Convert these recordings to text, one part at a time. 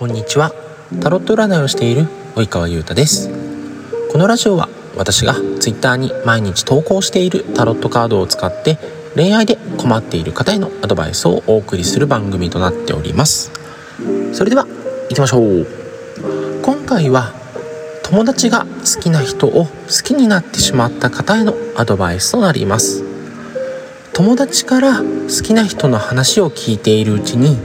こんにちは。タロット占いをしている及川優太です。このラジオは私が Twitter に毎日投稿しているタロットカードを使って恋愛で困っている方へのアドバイスをお送りする番組となっております。それでは行きましょう。今回は友達が好きな人を好きになってしまった方へのアドバイスとなります。友達から好きな人の話を聞いているうちに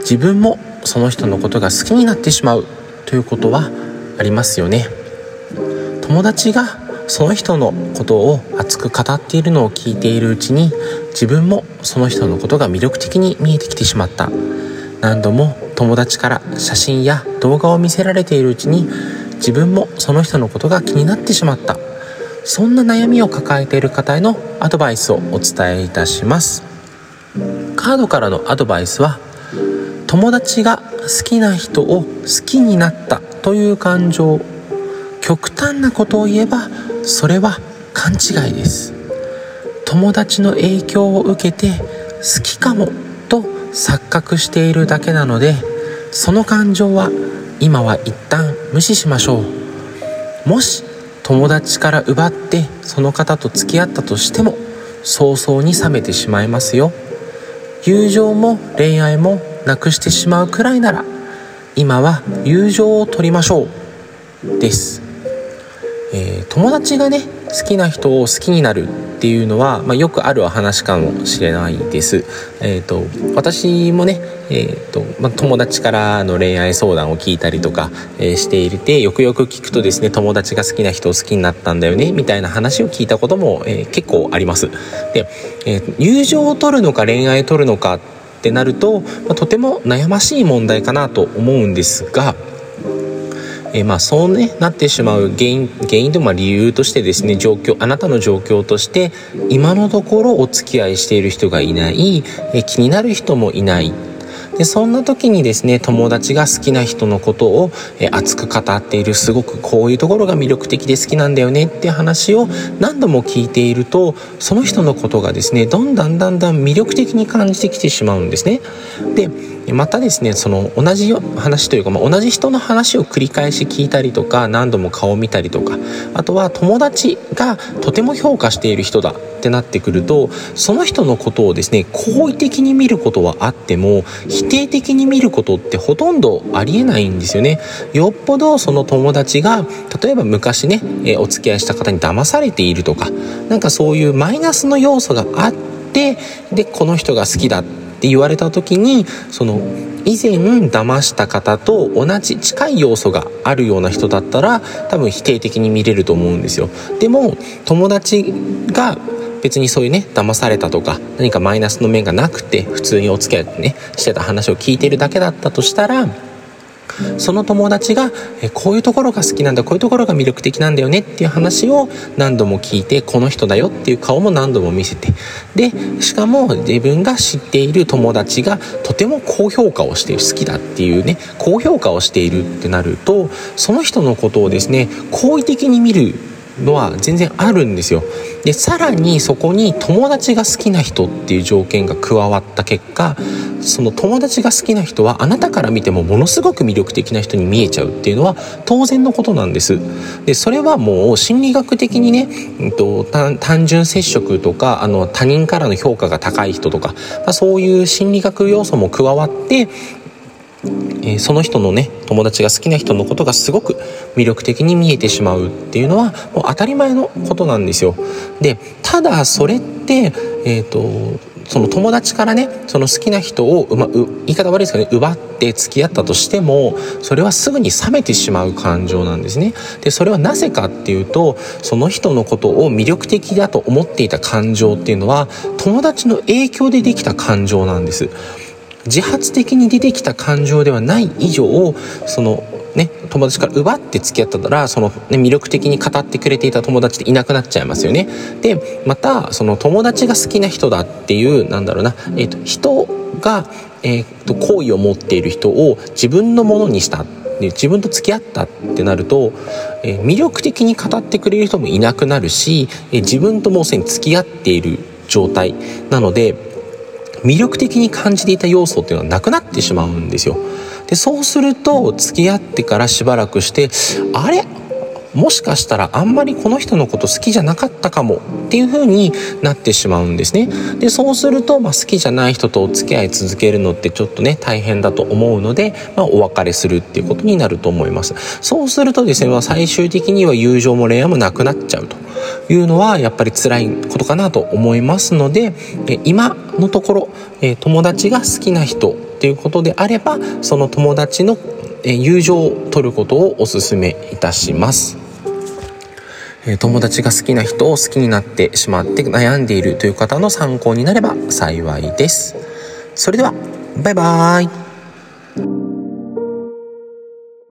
自分もその人のことが好きになってしまうということはありますよね。友達がその人のことを熱く語っているのを聞いているうちに自分もその人のことが魅力的に見えてきてしまった。何度も友達から写真や動画を見せられているうちに自分もその人のことが気になってしまった。そんな悩みを抱えている方へのアドバイスをお伝えいたします。カードからのアドバイスは友達が好きな人を好きになったという感情極端なことを言えばそれは勘違いです。友達の影響を受けて好きかもと錯覚しているだけなのでその感情は今は一旦無視しましょう。もし友達から奪ってその方と付き合ったとしても早々に冷めてしまいますよ。友情も恋愛もなくしてしまうくらいなら今は友情を取りましょうです、えー、友達がね好きな人を好きになるっていうのは、まあ、よくある話かもしれないです。えーと、私もね、えーとまあ、友達からの恋愛相談を聞いたりとか、えー、していてよくよく聞くとですね友達が好きな人を好きになったんだよねみたいな話を聞いたことも、えー、結構あります。で、えー、友情を取るのか恋愛を取るのかってなると、ま、とても悩ましい問題かなと思うんですが、え、まあそうねなってしまう原因原因とま理由としてですね状況あなたの状況として今のところお付き合いしている人がいない、え、気になる人もいないでそんな時にですね友達が好きな人のことを、え熱く語っているすごくこういうところが魅力的で好きなんだよねって話を何度も聞いているとその人のことがですねどんだんだんだん魅力的に感じてきてしまうんですね。でまたですねその同じ話というか、まあ、同じ人の話を繰り返し聞いたりとか何度も顔を見たりとかあとは友達がとても評価している人だってなってくるとその人のことをですね好意的に見ることはあっても否定的に見ることってほとんどありえないんですよね。よっぽどその友達が例えば昔ね、えお付き合いした方に騙されているとかなんかそういうマイナスの要素があってでこの人が好きだって言われた時にその以前騙した方と同じ近い要素があるような人だったら多分否定的に見れると思うんですよでも友達が別にそういうね騙されたとか何かマイナスの面がなくて普通にお付き合いねしてた話を聞いてるだけだったとしたらその友達がえこういうところが好きなんだこういうところが魅力的なんだよねっていう話を何度も聞いてこの人だよっていう顔も何度も見せてでしかも自分が知っている友達がとても高評価をしている好きだっていうね高評価をしているってなるとその人のことをですね好意的に見るのは全然あるんですよ。でさらにそこに友達が好きな人っていう条件が加わった結果その友達が好きな人はあなたから見てもものすごく魅力的な人に見えちゃうっていうのは当然のことなんです。でそれはもう心理学的にね、うんと、単純接触とかあの他人からの評価が高い人とか、まあ、そういう心理学要素も加わってえ、その人のね友達が好きな人のことがすごく魅力的に見えてしまうっていうのはもう当たり前のことなんですよ。でただそれって、えーと、その友達からねその好きな人を、ま、う言い方悪いですけどね奪って付き合ったとしてもそれはすぐに冷めてしまう感情なんですね。でそれはなぜかっていうとその人のことを魅力的だと思っていた感情っていうのは友達の影響でできた感情なんです。自発的に出てきた感情ではない以上そのね、友達から奪って付き合ったらその、ね、魅力的に語ってくれていた友達っていなくなっちゃいますよね。でまたその友達が好きな人だっていうなんだろうな、えーと、人が、えーと、好意を持っている人を自分のものにした自分と付き合ったってなると、えー、魅力的に語ってくれる人もいなくなるし、えー、自分ともうすでに付き合っている状態なので魅力的に感じていた要素っていうのはなくなってしまうんですよ。でそうすると付き合ってからしばらくしてあれ？もしかしたらあんまりこの人のこと好きじゃなかったかもっていう風になってしまうんですね。でそうすると、まあ、好きじゃない人とお付き合い続けるのってちょっとね大変だと思うので、まあ、お別れするっていうことになると思います。そうするとですね、まあ、最終的には友情も恋愛もなくなっちゃうというのはやっぱり辛いことかなと思いますので今のところ友達が好きな人っていうことであればその友達の友情を取ることをお勧めいたします。友達が好きな人を好きになってしまって悩んでいるという方の参考になれば幸いです。それでは、バイバーイ。